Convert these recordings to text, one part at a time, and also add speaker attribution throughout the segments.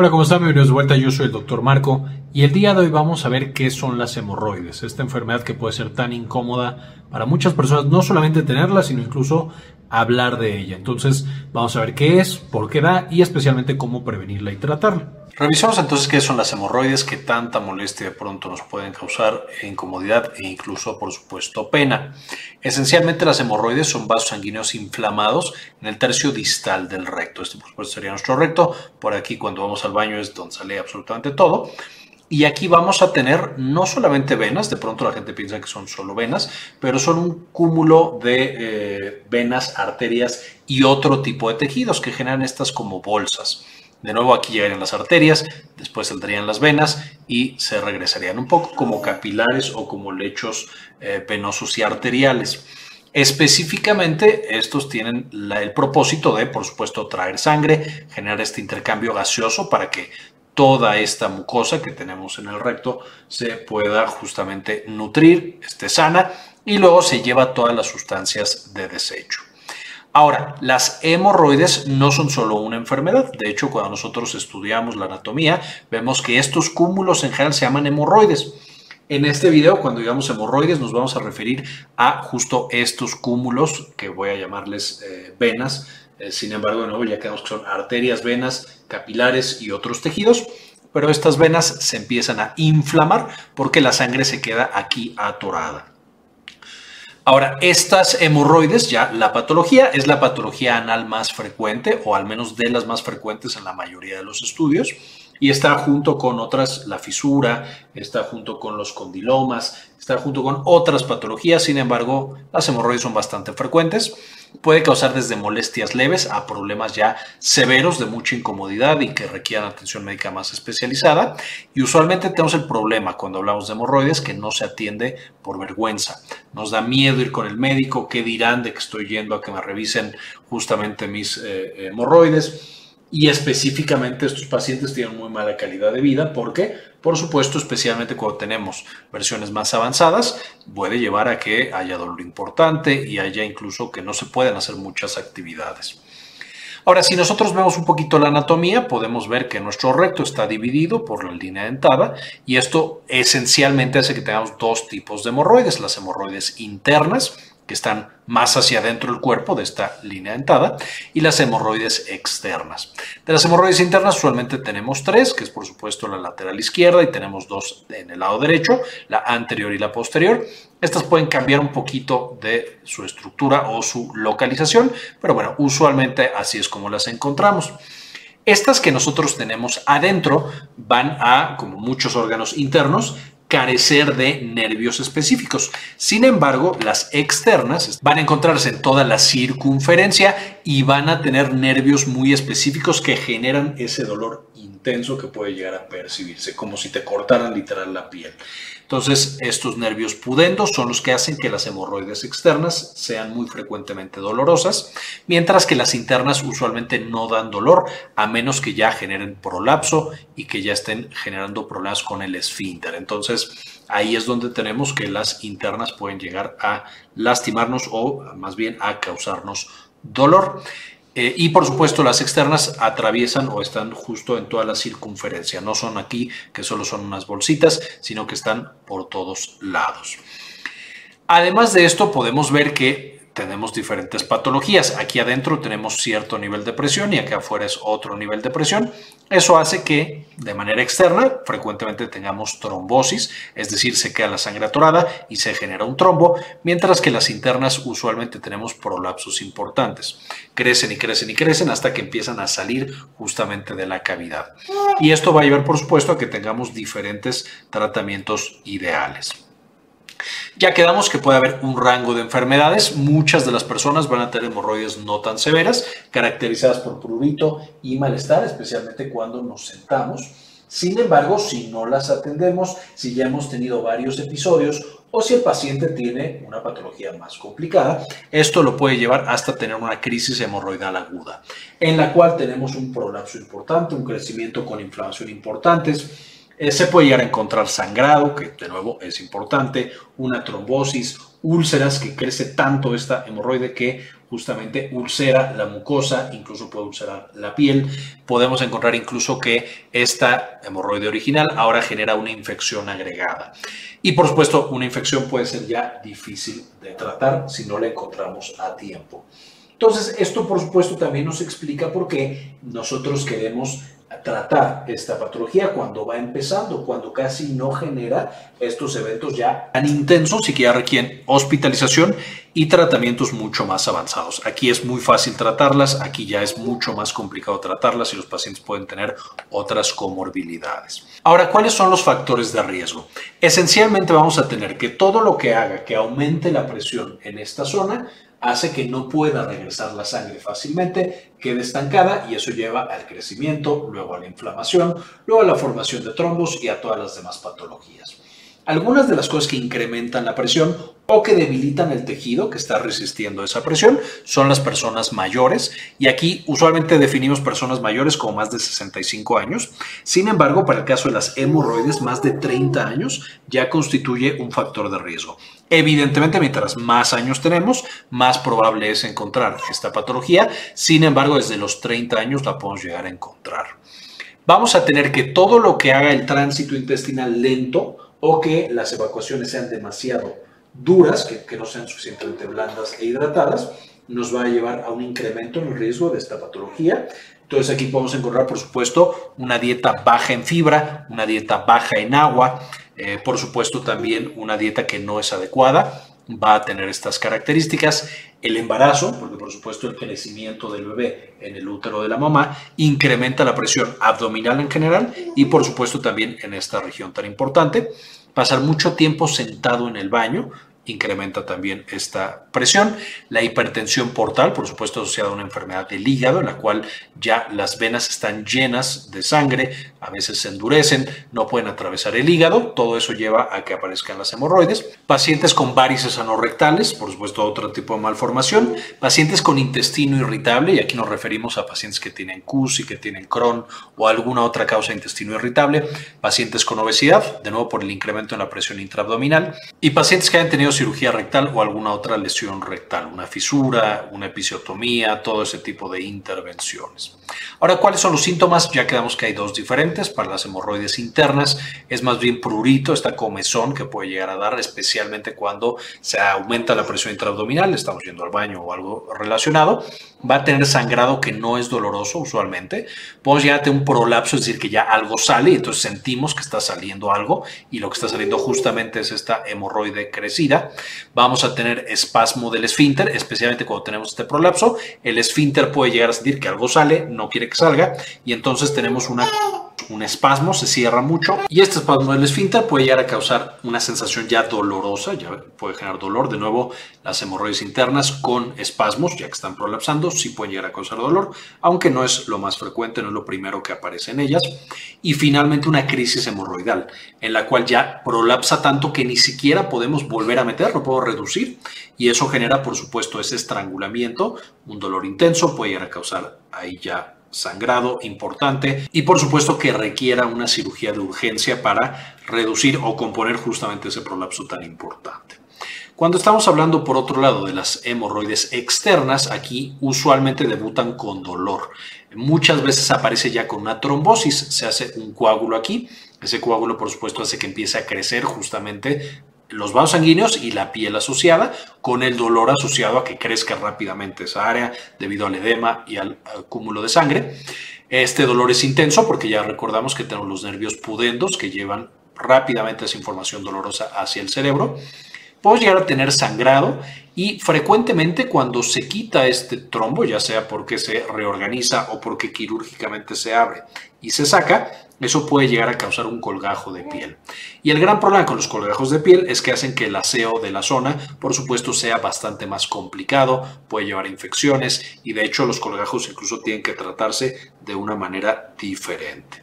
Speaker 1: Hola, ¿cómo están? Bienvenidos de vuelta. Yo soy el doctor Marco y el día de hoy vamos a ver qué son las hemorroides, esta enfermedad que puede ser tan incómoda para muchas personas, no solamente tenerla, sino incluso hablar de ella. Entonces, vamos a ver qué es, por qué da y especialmente cómo prevenirla y tratarla. Revisamos entonces qué son las hemorroides, que tanta molestia de pronto nos pueden causar, incomodidad e incluso, por supuesto, pena. Esencialmente las hemorroides son vasos sanguíneos inflamados en el tercio distal del recto. Este, por supuesto, sería nuestro recto. Por aquí, cuando vamos al baño, es donde sale absolutamente todo. Y aquí vamos a tener no solamente venas, de pronto la gente piensa que son solo venas, pero son un cúmulo de eh, venas, arterias y otro tipo de tejidos que generan estas como bolsas. De nuevo aquí llegarían las arterias, después saldrían las venas y se regresarían un poco como capilares o como lechos eh, venosos y arteriales. Específicamente, estos tienen el propósito de, por supuesto, traer sangre, generar este intercambio gaseoso para que toda esta mucosa que tenemos en el recto se pueda justamente nutrir, esté sana y luego se lleva todas las sustancias de desecho. Ahora, las hemorroides no son solo una enfermedad. De hecho, cuando nosotros estudiamos la anatomía, vemos que estos cúmulos en general se llaman hemorroides. En este video, cuando digamos hemorroides, nos vamos a referir a justo estos cúmulos, que voy a llamarles eh, venas. Eh, sin embargo, de nuevo, ya quedamos que son arterias, venas, capilares y otros tejidos. Pero estas venas se empiezan a inflamar porque la sangre se queda aquí atorada. Ahora, estas hemorroides, ya la patología es la patología anal más frecuente, o al menos de las más frecuentes en la mayoría de los estudios, y está junto con otras, la fisura, está junto con los condilomas, está junto con otras patologías, sin embargo, las hemorroides son bastante frecuentes. Puede causar desde molestias leves a problemas ya severos de mucha incomodidad y que requieran atención médica más especializada. Y usualmente tenemos el problema cuando hablamos de hemorroides que no se atiende por vergüenza. Nos da miedo ir con el médico, qué dirán de que estoy yendo a que me revisen justamente mis eh, hemorroides y específicamente estos pacientes tienen muy mala calidad de vida porque, por supuesto, especialmente cuando tenemos versiones más avanzadas, puede llevar a que haya dolor importante y haya incluso que no se puedan hacer muchas actividades. Ahora, si nosotros vemos un poquito la anatomía, podemos ver que nuestro recto está dividido por la línea dentada y esto esencialmente hace que tengamos dos tipos de hemorroides, las hemorroides internas, que están más hacia adentro del cuerpo de esta línea dentada y las hemorroides externas. De las hemorroides internas usualmente tenemos tres, que es por supuesto la lateral izquierda y tenemos dos en el lado derecho, la anterior y la posterior. Estas pueden cambiar un poquito de su estructura o su localización, pero bueno, usualmente así es como las encontramos. Estas que nosotros tenemos adentro van a, como muchos órganos internos, carecer de nervios específicos. Sin embargo, las externas van a encontrarse en toda la circunferencia y van a tener nervios muy específicos que generan ese dolor que puede llegar a percibirse, como si te cortaran literal la piel. Entonces, estos nervios pudendos son los que hacen que las hemorroides externas sean muy frecuentemente dolorosas, mientras que las internas usualmente no dan dolor, a menos que ya generen prolapso y que ya estén generando problemas con el esfínter. Entonces, ahí es donde tenemos que las internas pueden llegar a lastimarnos o más bien a causarnos dolor. Eh, y por supuesto las externas atraviesan o están justo en toda la circunferencia. No son aquí que solo son unas bolsitas, sino que están por todos lados. Además de esto podemos ver que tenemos diferentes patologías. Aquí adentro tenemos cierto nivel de presión y acá afuera es otro nivel de presión. Eso hace que de manera externa frecuentemente tengamos trombosis, es decir, se queda la sangre atorada y se genera un trombo, mientras que las internas usualmente tenemos prolapsos importantes. Crecen y crecen y crecen hasta que empiezan a salir justamente de la cavidad. Y esto va a llevar, por supuesto, a que tengamos diferentes tratamientos ideales. Ya quedamos que puede haber un rango de enfermedades. Muchas de las personas van a tener hemorroides no tan severas, caracterizadas por prurito y malestar, especialmente cuando nos sentamos. Sin embargo, si no las atendemos, si ya hemos tenido varios episodios o si el paciente tiene una patología más complicada, esto lo puede llevar hasta tener una crisis hemorroidal aguda, en la cual tenemos un prolapso importante, un crecimiento con inflamación importantes, eh, se puede llegar a encontrar sangrado, que de nuevo es importante, una trombosis, úlceras, que crece tanto esta hemorroide que justamente ulcera la mucosa, incluso puede ulcerar la piel. Podemos encontrar incluso que esta hemorroide original ahora genera una infección agregada. Y por supuesto, una infección puede ser ya difícil de tratar si no la encontramos a tiempo. Entonces, esto por supuesto también nos explica por qué nosotros queremos tratar esta patología cuando va empezando, cuando casi no genera estos eventos ya tan intensos y que ya requieren hospitalización y tratamientos mucho más avanzados. Aquí es muy fácil tratarlas, aquí ya es mucho más complicado tratarlas y los pacientes pueden tener otras comorbilidades. Ahora, ¿cuáles son los factores de riesgo? Esencialmente vamos a tener que todo lo que haga que aumente la presión en esta zona hace que no pueda regresar la sangre fácilmente, quede estancada y eso lleva al crecimiento, luego a la inflamación, luego a la formación de trombos y a todas las demás patologías. Algunas de las cosas que incrementan la presión o que debilitan el tejido que está resistiendo esa presión son las personas mayores y aquí usualmente definimos personas mayores como más de 65 años. Sin embargo, para el caso de las hemorroides, más de 30 años ya constituye un factor de riesgo. Evidentemente, mientras más años tenemos, más probable es encontrar esta patología. Sin embargo, desde los 30 años la podemos llegar a encontrar. Vamos a tener que todo lo que haga el tránsito intestinal lento o que las evacuaciones sean demasiado duras, que, no sean suficientemente blandas e hidratadas, nos va a llevar a un incremento en el riesgo de esta patología. Entonces aquí podemos encontrar, por supuesto, una dieta baja en fibra, una dieta baja en agua, eh, por supuesto también una dieta que no es adecuada, va a tener estas características. El embarazo, porque por supuesto el crecimiento del bebé en el útero de la mamá incrementa la presión abdominal en general y por supuesto también en esta región tan importante. Pasar mucho tiempo sentado en el baño, incrementa también esta presión. La hipertensión portal, por supuesto, asociada a una enfermedad del hígado, en la cual ya las venas están llenas de sangre, a veces se endurecen, no pueden atravesar el hígado, todo eso lleva a que aparezcan las hemorroides. Pacientes con varices anorrectales, por supuesto, otro tipo de malformación. Pacientes con intestino irritable, y aquí nos referimos a pacientes que tienen CUS y que tienen Crohn o alguna otra causa de intestino irritable. Pacientes con obesidad, de nuevo por el incremento en la presión intraabdominal. Y pacientes que hayan tenido cirugía rectal o alguna otra lesión rectal, una fisura, una episiotomía, todo ese tipo de intervenciones. Ahora, ¿cuáles son los síntomas? Ya quedamos que hay dos diferentes. Para las hemorroides internas es más bien prurito, esta comezón que puede llegar a dar, especialmente cuando se aumenta la presión intraabdominal, estamos yendo al baño o algo relacionado. Va a tener sangrado que no es doloroso usualmente. Podemos llegar a tener un prolapso, es decir, que ya algo sale y entonces sentimos que está saliendo algo y lo que está saliendo justamente es esta hemorroide crecida. Vamos a tener espasmo del esfínter, especialmente cuando tenemos este prolapso. El esfínter puede llegar a sentir que algo sale, no quiere que salga y entonces tenemos una un espasmo, se cierra mucho y este espasmo del esfínter puede llegar a causar una sensación ya dolorosa, ya puede generar dolor. De nuevo, las hemorroides internas con espasmos, ya que están prolapsando, sí pueden llegar a causar dolor, aunque no es lo más frecuente, no es lo primero que aparece en ellas. Y finalmente una crisis hemorroidal, en la cual ya prolapsa tanto que ni siquiera podemos volver a meter, lo puedo reducir y eso genera, por supuesto, ese estrangulamiento, un dolor intenso, puede llegar a causar ahí ya sangrado importante y por supuesto que requiera una cirugía de urgencia para reducir o componer justamente ese prolapso tan importante. Cuando estamos hablando por otro lado de las hemorroides externas, aquí usualmente debutan con dolor. Muchas veces aparece ya con una trombosis, se hace un coágulo aquí. Ese coágulo, por supuesto, hace que empiece a crecer justamente los vasos sanguíneos y la piel asociada, con el dolor asociado a que crezca rápidamente esa área debido al edema y al cúmulo de sangre. Este dolor es intenso porque ya recordamos que tenemos los nervios pudendos que llevan rápidamente esa información dolorosa hacia el cerebro. Podemos llegar a tener sangrado y frecuentemente cuando se quita este trombo, ya sea porque se reorganiza o porque quirúrgicamente se abre y se saca, eso puede llegar a causar un colgajo de piel. Y el gran problema con los colgajos de piel es que hacen que el aseo de la zona, por supuesto, sea bastante más complicado, puede llevar a infecciones y de hecho los colgajos incluso tienen que tratarse de una manera diferente.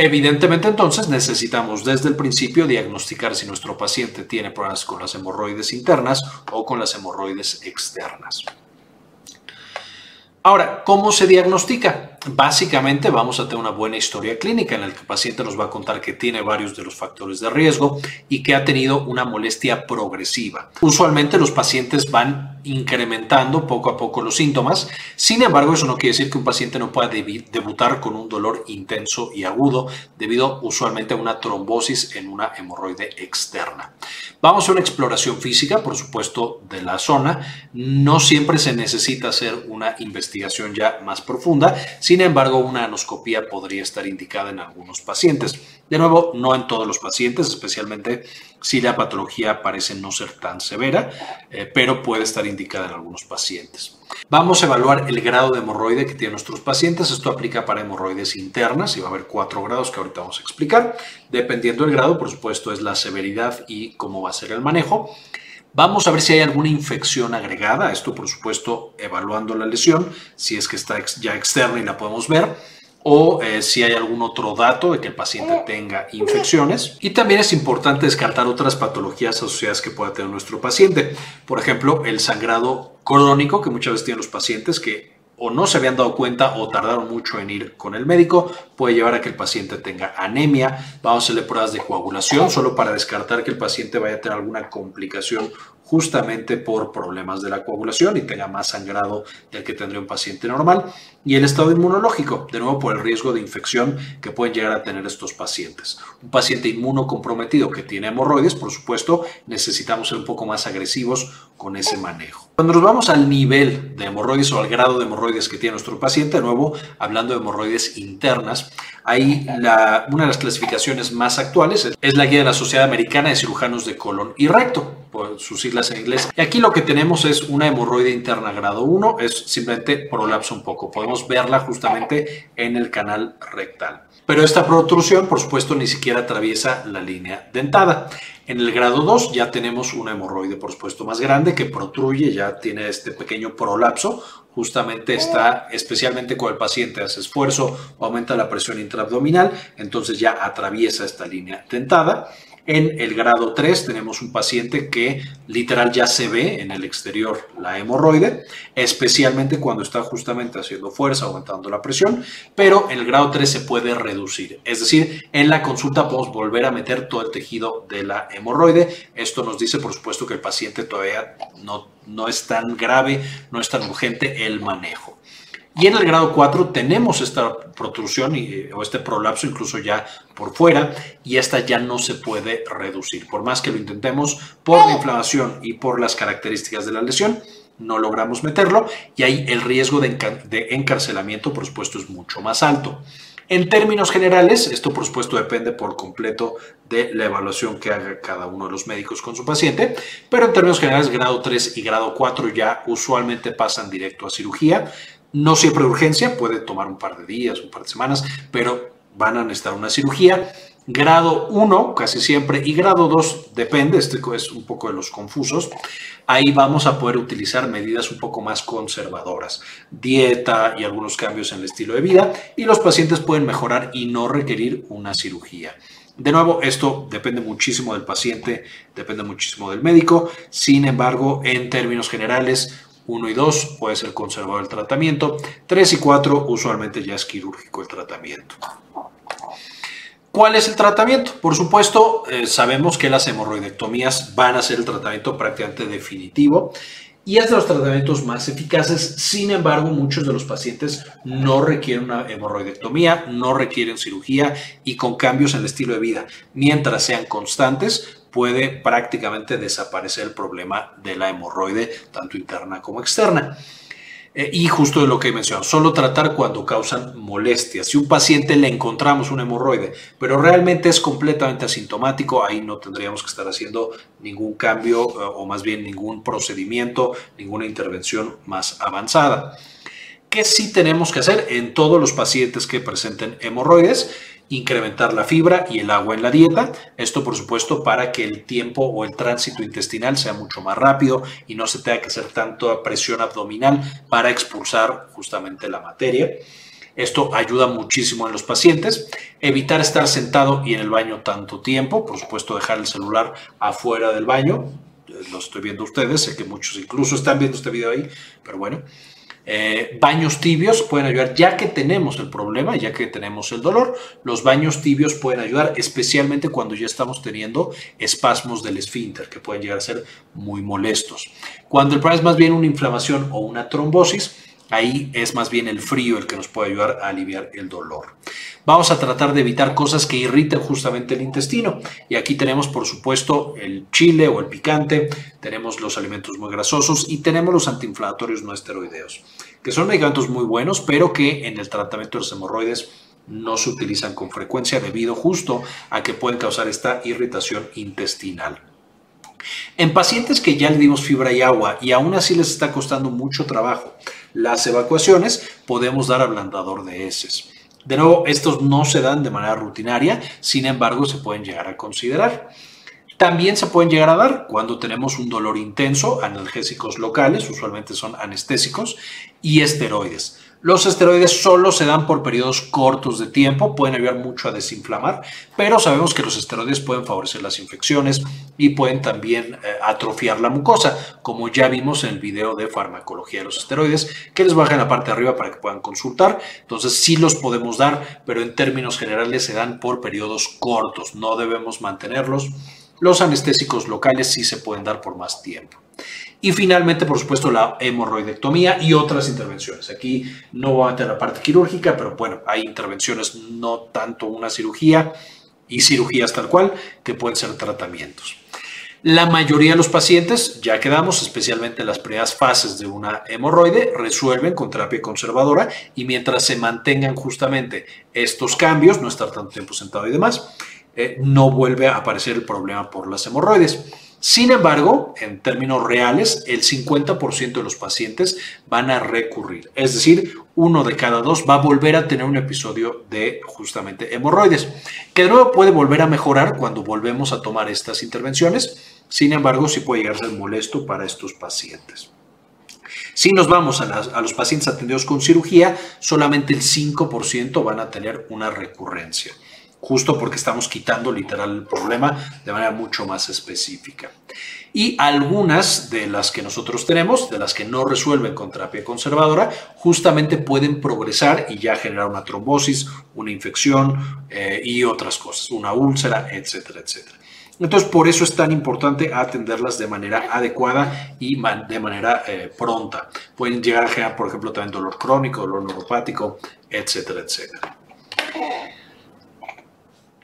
Speaker 1: Evidentemente entonces necesitamos desde el principio diagnosticar si nuestro paciente tiene problemas con las hemorroides internas o con las hemorroides externas. Ahora, ¿cómo se diagnostica? Básicamente vamos a tener una buena historia clínica en la que el paciente nos va a contar que tiene varios de los factores de riesgo y que ha tenido una molestia progresiva. Usualmente los pacientes van incrementando poco a poco los síntomas. Sin embargo, eso no quiere decir que un paciente no pueda debutar con un dolor intenso y agudo debido usualmente a una trombosis en una hemorroide externa. Vamos a una exploración física, por supuesto, de la zona. No siempre se necesita hacer una investigación ya más profunda. Sin embargo, una anoscopía podría estar indicada en algunos pacientes. De nuevo, no en todos los pacientes, especialmente si la patología parece no ser tan severa, eh, pero puede estar indicada en algunos pacientes. Vamos a evaluar el grado de hemorroide que tienen nuestros pacientes. Esto aplica para hemorroides internas y va a haber cuatro grados que ahorita vamos a explicar. Dependiendo del grado, por supuesto, es la severidad y cómo va a ser el manejo. Vamos a ver si hay alguna infección agregada. Esto, por supuesto, evaluando la lesión, si es que está ya externa y la podemos ver o eh, si hay algún otro dato de que el paciente tenga infecciones. Y también es importante descartar otras patologías asociadas que pueda tener nuestro paciente. Por ejemplo, el sangrado crónico que muchas veces tienen los pacientes que o no se habían dado cuenta o tardaron mucho en ir con el médico, puede llevar a que el paciente tenga anemia. Vamos a hacerle pruebas de coagulación solo para descartar que el paciente vaya a tener alguna complicación justamente por problemas de la coagulación y tenga más sangrado del que tendría un paciente normal. Y el estado inmunológico, de nuevo por el riesgo de infección que pueden llegar a tener estos pacientes. Un paciente inmunocomprometido que tiene hemorroides, por supuesto, necesitamos ser un poco más agresivos con ese manejo. Cuando nos vamos al nivel de hemorroides o al grado de hemorroides que tiene nuestro paciente, de nuevo hablando de hemorroides internas, Ahí la, una de las clasificaciones más actuales es la guía de la Sociedad Americana de Cirujanos de Colon y Recto, por sus siglas en inglés. Y aquí lo que tenemos es una hemorroide interna grado 1, es simplemente prolapso un poco. Podemos verla justamente en el canal rectal. Pero esta protrusión, por supuesto, ni siquiera atraviesa la línea dentada. En el grado 2 ya tenemos una hemorroide, por supuesto, más grande que protruye, ya tiene este pequeño prolapso. Justamente está, especialmente cuando el paciente hace esfuerzo aumenta la presión intraabdominal, entonces ya atraviesa esta línea dentada. En el grado 3 tenemos un paciente que literal ya se ve en el exterior la hemorroide, especialmente cuando está justamente haciendo fuerza, aumentando la presión, pero en el grado 3 se puede reducir. Es decir, en la consulta podemos volver a meter todo el tejido de la hemorroide. Esto nos dice, por supuesto, que el paciente todavía no, no es tan grave, no es tan urgente el manejo. Y en el grado 4 tenemos esta protrusión o este prolapso incluso ya por fuera y esta ya no se puede reducir. Por más que lo intentemos, por la inflamación y por las características de la lesión, no logramos meterlo y ahí el riesgo de, de encarcelamiento, por supuesto, es mucho más alto. En términos generales, esto por supuesto depende por completo de la evaluación que haga cada uno de los médicos con su paciente, pero en términos generales, grado 3 y grado 4 ya usualmente pasan directo a cirugía. No siempre urgencia, puede tomar un par de días, un par de semanas, pero van a necesitar una cirugía. Grado 1 casi siempre y grado 2 depende, este es un poco de los confusos. Ahí vamos a poder utilizar medidas un poco más conservadoras, dieta y algunos cambios en el estilo de vida y los pacientes pueden mejorar y no requerir una cirugía. De nuevo, esto depende muchísimo del paciente, depende muchísimo del médico. Sin embargo, en términos generales, 1 y 2 puede ser conservado el tratamiento. 3 y 4 usualmente ya es quirúrgico el tratamiento. ¿Cuál es el tratamiento? Por supuesto, eh, sabemos que las hemorroidectomías van a ser el tratamiento prácticamente definitivo y es de los tratamientos más eficaces. Sin embargo, muchos de los pacientes no requieren una hemorroidectomía, no requieren cirugía y con cambios en el estilo de vida. Mientras sean constantes, puede prácticamente desaparecer el problema de la hemorroide, tanto interna como externa. Eh, y justo de lo que he mencionado, solo tratar cuando causan molestias. Si un paciente le encontramos un hemorroide, pero realmente es completamente asintomático, ahí no tendríamos que estar haciendo ningún cambio eh, o más bien ningún procedimiento, ninguna intervención más avanzada. ¿Qué sí tenemos que hacer en todos los pacientes que presenten hemorroides? Incrementar la fibra y el agua en la dieta. Esto, por supuesto, para que el tiempo o el tránsito intestinal sea mucho más rápido y no se tenga que hacer tanto presión abdominal para expulsar justamente la materia. Esto ayuda muchísimo en los pacientes. Evitar estar sentado y en el baño tanto tiempo. Por supuesto, dejar el celular afuera del baño. Lo estoy viendo ustedes. Sé que muchos incluso están viendo este video ahí, pero bueno. Eh, baños tibios pueden ayudar, ya que tenemos el problema, ya que tenemos el dolor, los baños tibios pueden ayudar, especialmente cuando ya estamos teniendo espasmos del esfínter, que pueden llegar a ser muy molestos. Cuando el problema es más bien una inflamación o una trombosis, Ahí es más bien el frío el que nos puede ayudar a aliviar el dolor. Vamos a tratar de evitar cosas que irriten justamente el intestino. Y aquí tenemos, por supuesto, el chile o el picante, tenemos los alimentos muy grasosos y tenemos los antiinflamatorios no esteroideos, que son medicamentos muy buenos, pero que en el tratamiento de los hemorroides no se utilizan con frecuencia debido justo a que pueden causar esta irritación intestinal. En pacientes que ya le dimos fibra y agua y aún así les está costando mucho trabajo las evacuaciones, podemos dar ablandador de heces. De nuevo, estos no se dan de manera rutinaria, sin embargo, se pueden llegar a considerar. También se pueden llegar a dar cuando tenemos un dolor intenso, analgésicos locales, usualmente son anestésicos, y esteroides. Los esteroides solo se dan por periodos cortos de tiempo, pueden ayudar mucho a desinflamar, pero sabemos que los esteroides pueden favorecer las infecciones y pueden también eh, atrofiar la mucosa, como ya vimos en el video de farmacología de los esteroides, que les baja en la parte de arriba para que puedan consultar. Entonces sí los podemos dar, pero en términos generales se dan por periodos cortos, no debemos mantenerlos. Los anestésicos locales sí se pueden dar por más tiempo. Y finalmente, por supuesto, la hemorroidectomía y otras intervenciones. Aquí no voy a meter la parte quirúrgica, pero bueno, hay intervenciones, no tanto una cirugía y cirugías tal cual, que pueden ser tratamientos. La mayoría de los pacientes, ya quedamos, especialmente en las primeras fases de una hemorroide, resuelven con terapia conservadora y mientras se mantengan justamente estos cambios, no estar tanto tiempo sentado y demás, eh, no vuelve a aparecer el problema por las hemorroides. Sin embargo, en términos reales, el 50% de los pacientes van a recurrir. Es decir, uno de cada dos va a volver a tener un episodio de justamente hemorroides, que de nuevo puede volver a mejorar cuando volvemos a tomar estas intervenciones. Sin embargo, sí puede llegar a ser molesto para estos pacientes. Si nos vamos a, a, los pacientes atendidos con cirugía, solamente el 5% van a tener una recurrencia justo porque estamos quitando literal el problema de manera mucho más específica. Y algunas de las que nosotros tenemos, de las que no resuelven con terapia conservadora, justamente pueden progresar y ya generar una trombosis, una infección eh, y otras cosas, una úlcera, etcétera, etcétera. Entonces, por eso es tan importante atenderlas de manera adecuada y de manera eh, pronta. Pueden llegar a generar, por ejemplo, también dolor crónico, dolor neuropático, etcétera, etcétera.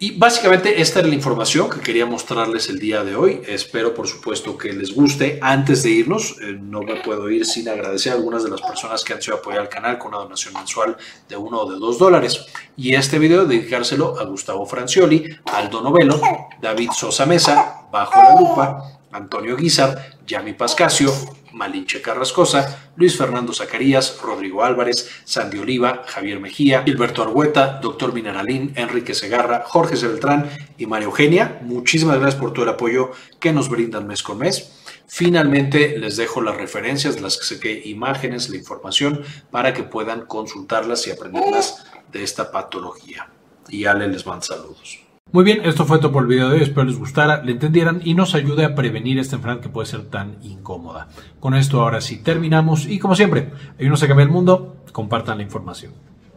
Speaker 1: Y básicamente esta era la información que quería mostrarles el día de hoy. Espero por supuesto que les guste. Antes de irnos, eh, no me puedo ir sin agradecer a algunas de las personas que han sido apoyar al canal con una donación mensual de uno o de dos dólares. Y este video dedicárselo a Gustavo Francioli, Aldo Novelo, David Sosa Mesa, Bajo la Lupa, Antonio Guizar, Yami Pascasio, Malinche Carrascosa, Luis Fernando Zacarías, Rodrigo Álvarez, Sandy Oliva, Javier Mejía, Gilberto Argueta, Doctor Mineralín, Enrique Segarra, Jorge Sebeltrán y María Eugenia. Muchísimas gracias por todo el apoyo que nos brindan mes con mes. Finalmente, les dejo las referencias las que saqué imágenes, la información, para que puedan consultarlas y aprenderlas de esta patología. Y Ale les manda saludos. Muy bien, esto fue todo por el video de hoy. Espero les gustara, le entendieran y nos ayude a prevenir esta enfermedad que puede ser tan incómoda. Con esto ahora sí terminamos y como siempre, ayúdenos a cambiar el mundo, compartan la información.